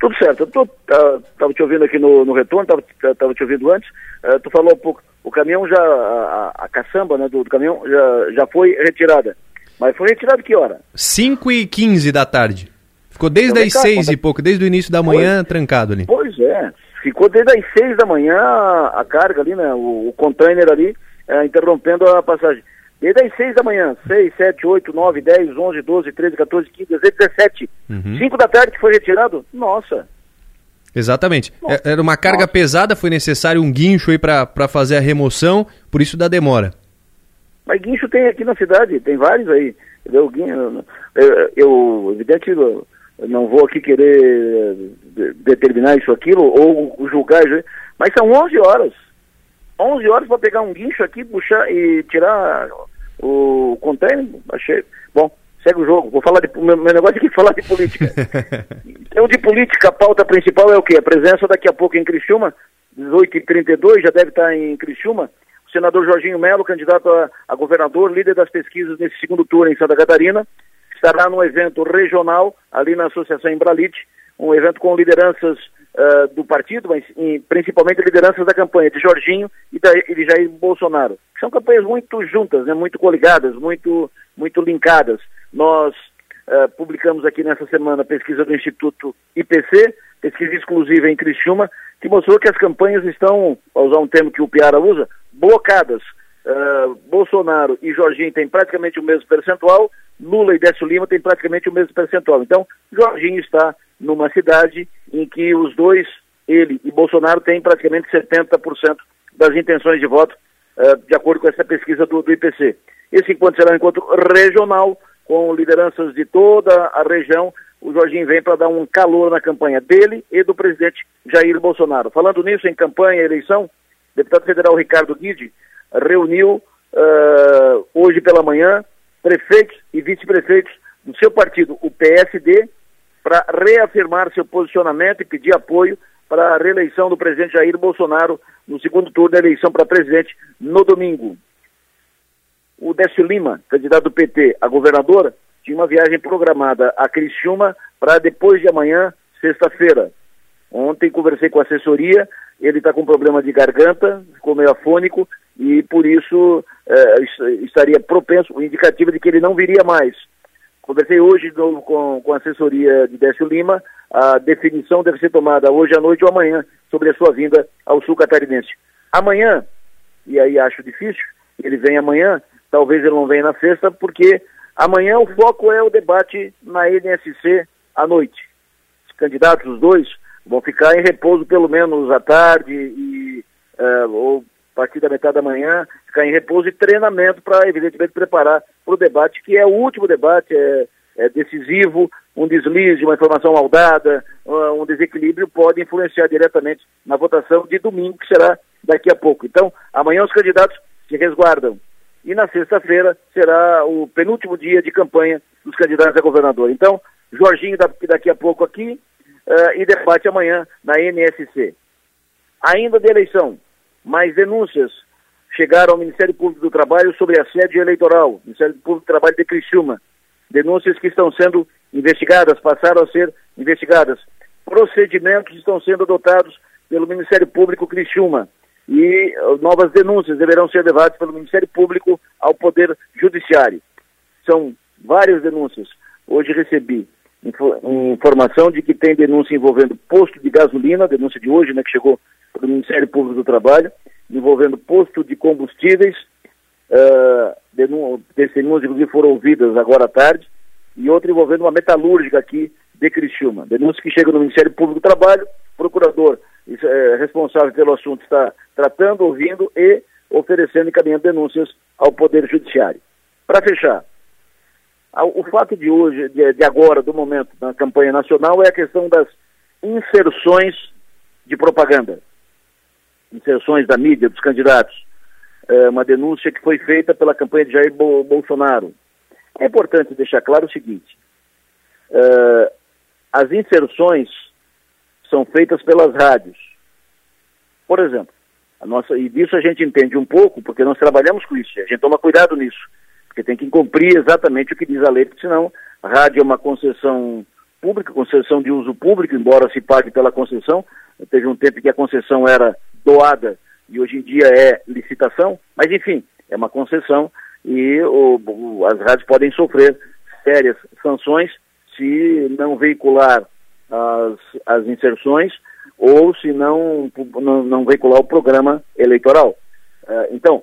Tudo certo. Eu tô, uh, tava te ouvindo aqui no, no retorno, tava, tava te ouvindo antes. Uh, tu falou um pouco, o caminhão já, a, a caçamba né, do, do, caminhão já, já foi retirada. Mas foi retirada que hora? 5 e 15 da tarde. Ficou desde as 6 e pouco, desde o início da manhã, pois, trancado ali. Pois é. Ficou desde as 6 da manhã a carga ali, né? O, o container ali, é, interrompendo a passagem. Desde as 6 da manhã, 6, 7, 8, 9, 10, 11, 12, 13, 14, 15, 16, 17. Uhum. 5 da tarde que foi retirado? Nossa. Exatamente. Nossa. É, era uma carga Nossa. pesada, foi necessário um guincho aí para fazer a remoção, por isso da demora. Mas guincho tem aqui na cidade, tem vários aí. Guincho, eu, eu evidente, eu não vou aqui querer determinar isso, aquilo, ou julgar, mas são 11 horas. 11 horas para pegar um guincho aqui, puxar e tirar o container, achei. Bom, segue o jogo. Vou falar de. Meu, meu negócio aqui é falar de política. então, de política, a pauta principal é o quê? A presença daqui a pouco em Criciúma, 18h32, já deve estar em Criciúma. O senador Jorginho Melo, candidato a, a governador, líder das pesquisas nesse segundo turno em Santa Catarina, estará no evento regional ali na Associação Embralite, um evento com lideranças uh, do partido, mas em, principalmente lideranças da campanha de Jorginho e, da, e de Jair Bolsonaro. São campanhas muito juntas, né, muito coligadas, muito, muito linkadas. Nós uh, publicamos aqui nessa semana a pesquisa do Instituto IPC, pesquisa exclusiva em Criciúma, que mostrou que as campanhas estão, para usar um termo que o Piara usa, blocadas. Uh, Bolsonaro e Jorginho têm praticamente o mesmo percentual, Lula e Décio Lima têm praticamente o mesmo percentual. Então, Jorginho está numa cidade em que os dois, ele e Bolsonaro, têm praticamente 70% das intenções de voto, uh, de acordo com essa pesquisa do, do IPC. Esse encontro será um encontro regional, com lideranças de toda a região. O Jorginho vem para dar um calor na campanha dele e do presidente Jair Bolsonaro. Falando nisso, em campanha e eleição, deputado federal Ricardo Guide reuniu uh, hoje pela manhã prefeitos e vice-prefeitos do seu partido, o PSD, para reafirmar seu posicionamento e pedir apoio para a reeleição do presidente Jair Bolsonaro no segundo turno da eleição para presidente no domingo. O Décio Lima, candidato do PT a governador, tinha uma viagem programada a Criciúma para depois de amanhã, sexta-feira. Ontem conversei com a assessoria, ele está com problema de garganta, ficou meio afônico e por isso é, estaria propenso, o indicativo de que ele não viria mais. Conversei hoje com, com a assessoria de Décio Lima, a definição deve ser tomada hoje à noite ou amanhã sobre a sua vinda ao sul catarinense. Amanhã, e aí acho difícil, ele vem amanhã, talvez ele não venha na sexta, porque amanhã o foco é o debate na NSC à noite. Os candidatos, os dois, vão ficar em repouso pelo menos à tarde e uh, ou partir da metade da manhã, ficar em repouso e treinamento para, evidentemente, preparar para o debate, que é o último debate, é, é decisivo, um deslize, uma informação maldada, um desequilíbrio pode influenciar diretamente na votação de domingo, que será daqui a pouco. Então, amanhã os candidatos se resguardam. E na sexta-feira será o penúltimo dia de campanha dos candidatos a governador. Então, Jorginho daqui a pouco aqui uh, e debate amanhã na NSC. Ainda de eleição, mais denúncias chegaram ao Ministério Público do Trabalho sobre assédio eleitoral, Ministério Público do Trabalho de Criciúma. Denúncias que estão sendo investigadas, passaram a ser investigadas. Procedimentos estão sendo adotados pelo Ministério Público Criciúma e novas denúncias deverão ser levadas pelo Ministério Público ao Poder Judiciário. São várias denúncias. Hoje recebi informação de que tem denúncia envolvendo posto de gasolina, denúncia de hoje, né, que chegou do Ministério Público do Trabalho, envolvendo posto de combustíveis. Uh, testemunhas, inclusive, foram ouvidas agora à tarde, e outra envolvendo uma metalúrgica aqui de Criciúma. Denúncia que chega no Ministério Público do Trabalho, procurador é, responsável pelo assunto está tratando, ouvindo e oferecendo e encaminhando denúncias ao Poder Judiciário. Para fechar, o fato de hoje, de, de agora, do momento, na campanha nacional, é a questão das inserções de propaganda inserções da mídia, dos candidatos. É uma denúncia que foi feita pela campanha de Jair Bolsonaro. É importante deixar claro o seguinte: é, as inserções são feitas pelas rádios. Por exemplo, a nossa, e disso a gente entende um pouco, porque nós trabalhamos com isso, a gente toma cuidado nisso, porque tem que cumprir exatamente o que diz a lei, porque senão a rádio é uma concessão pública, concessão de uso público, embora se pague pela concessão. Teve um tempo que a concessão era doada e hoje em dia é licitação, mas enfim, é uma concessão e o, as rádios podem sofrer sérias sanções se não veicular as, as inserções ou se não, não, não veicular o programa eleitoral. Uh, então,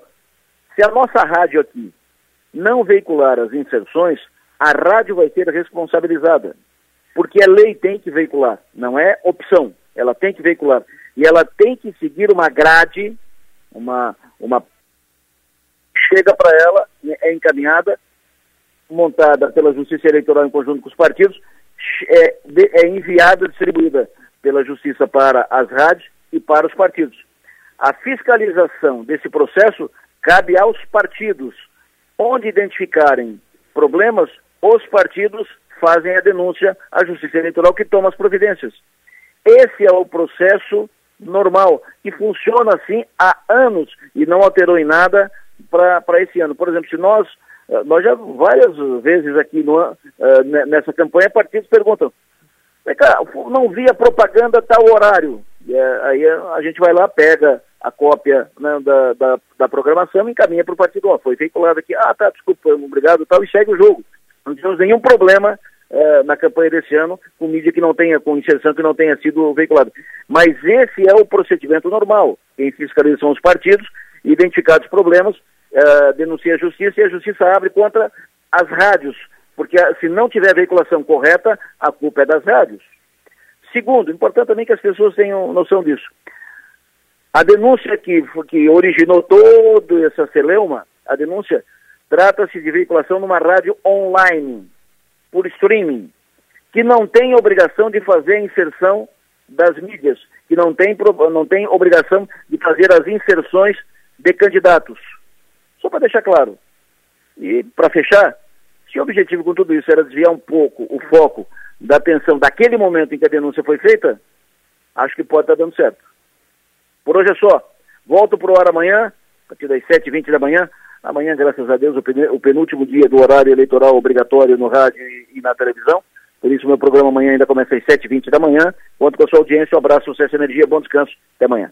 se a nossa rádio aqui não veicular as inserções, a rádio vai ser responsabilizada. Porque a lei tem que veicular, não é opção, ela tem que veicular. E ela tem que seguir uma grade, uma, uma chega para ela, é encaminhada, montada pela Justiça Eleitoral em conjunto com os partidos, é, é enviada, distribuída pela Justiça para as rádios e para os partidos. A fiscalização desse processo cabe aos partidos. Onde identificarem problemas, os partidos fazem a denúncia à Justiça Eleitoral que toma as providências. Esse é o processo normal, que funciona assim há anos e não alterou em nada para esse ano. Por exemplo, se nós, eh, nós já várias vezes aqui no, uh, nessa campanha, partidos perguntam, não via propaganda tal horário. E, é, aí a gente vai lá, pega a cópia né, da, da, da, programação e encaminha para o partido. Ó, foi veiculado aqui, ah, tá, desculpa, obrigado, tal, e segue o jogo. Não tivemos nenhum problema é, na campanha desse ano com mídia que não tenha, com inserção que não tenha sido veiculada. Mas esse é o procedimento normal. Quem fiscaliza são os partidos, identificados problemas, é, denuncia a justiça e a justiça abre contra as rádios porque ah, se não tiver veiculação correta, a culpa é das rádios. Segundo, importante também que as pessoas tenham noção disso. A denúncia que, que originou todo essa celeuma, a denúncia trata-se de veiculação numa rádio online, por streaming, que não tem obrigação de fazer a inserção das mídias, que não tem, não tem obrigação de fazer as inserções de candidatos. Só para deixar claro. E para fechar, se o objetivo com tudo isso era desviar um pouco o foco da atenção daquele momento em que a denúncia foi feita, acho que pode estar dando certo. Por hoje é só. Volto para o ar amanhã, a partir das 7h20 da manhã. Amanhã, graças a Deus, o penúltimo dia do horário eleitoral obrigatório no rádio e na televisão. Por isso, meu programa amanhã ainda começa às 7h20 da manhã. Conto com a sua audiência. Um abraço, sucesso energia. Bom descanso. Até amanhã.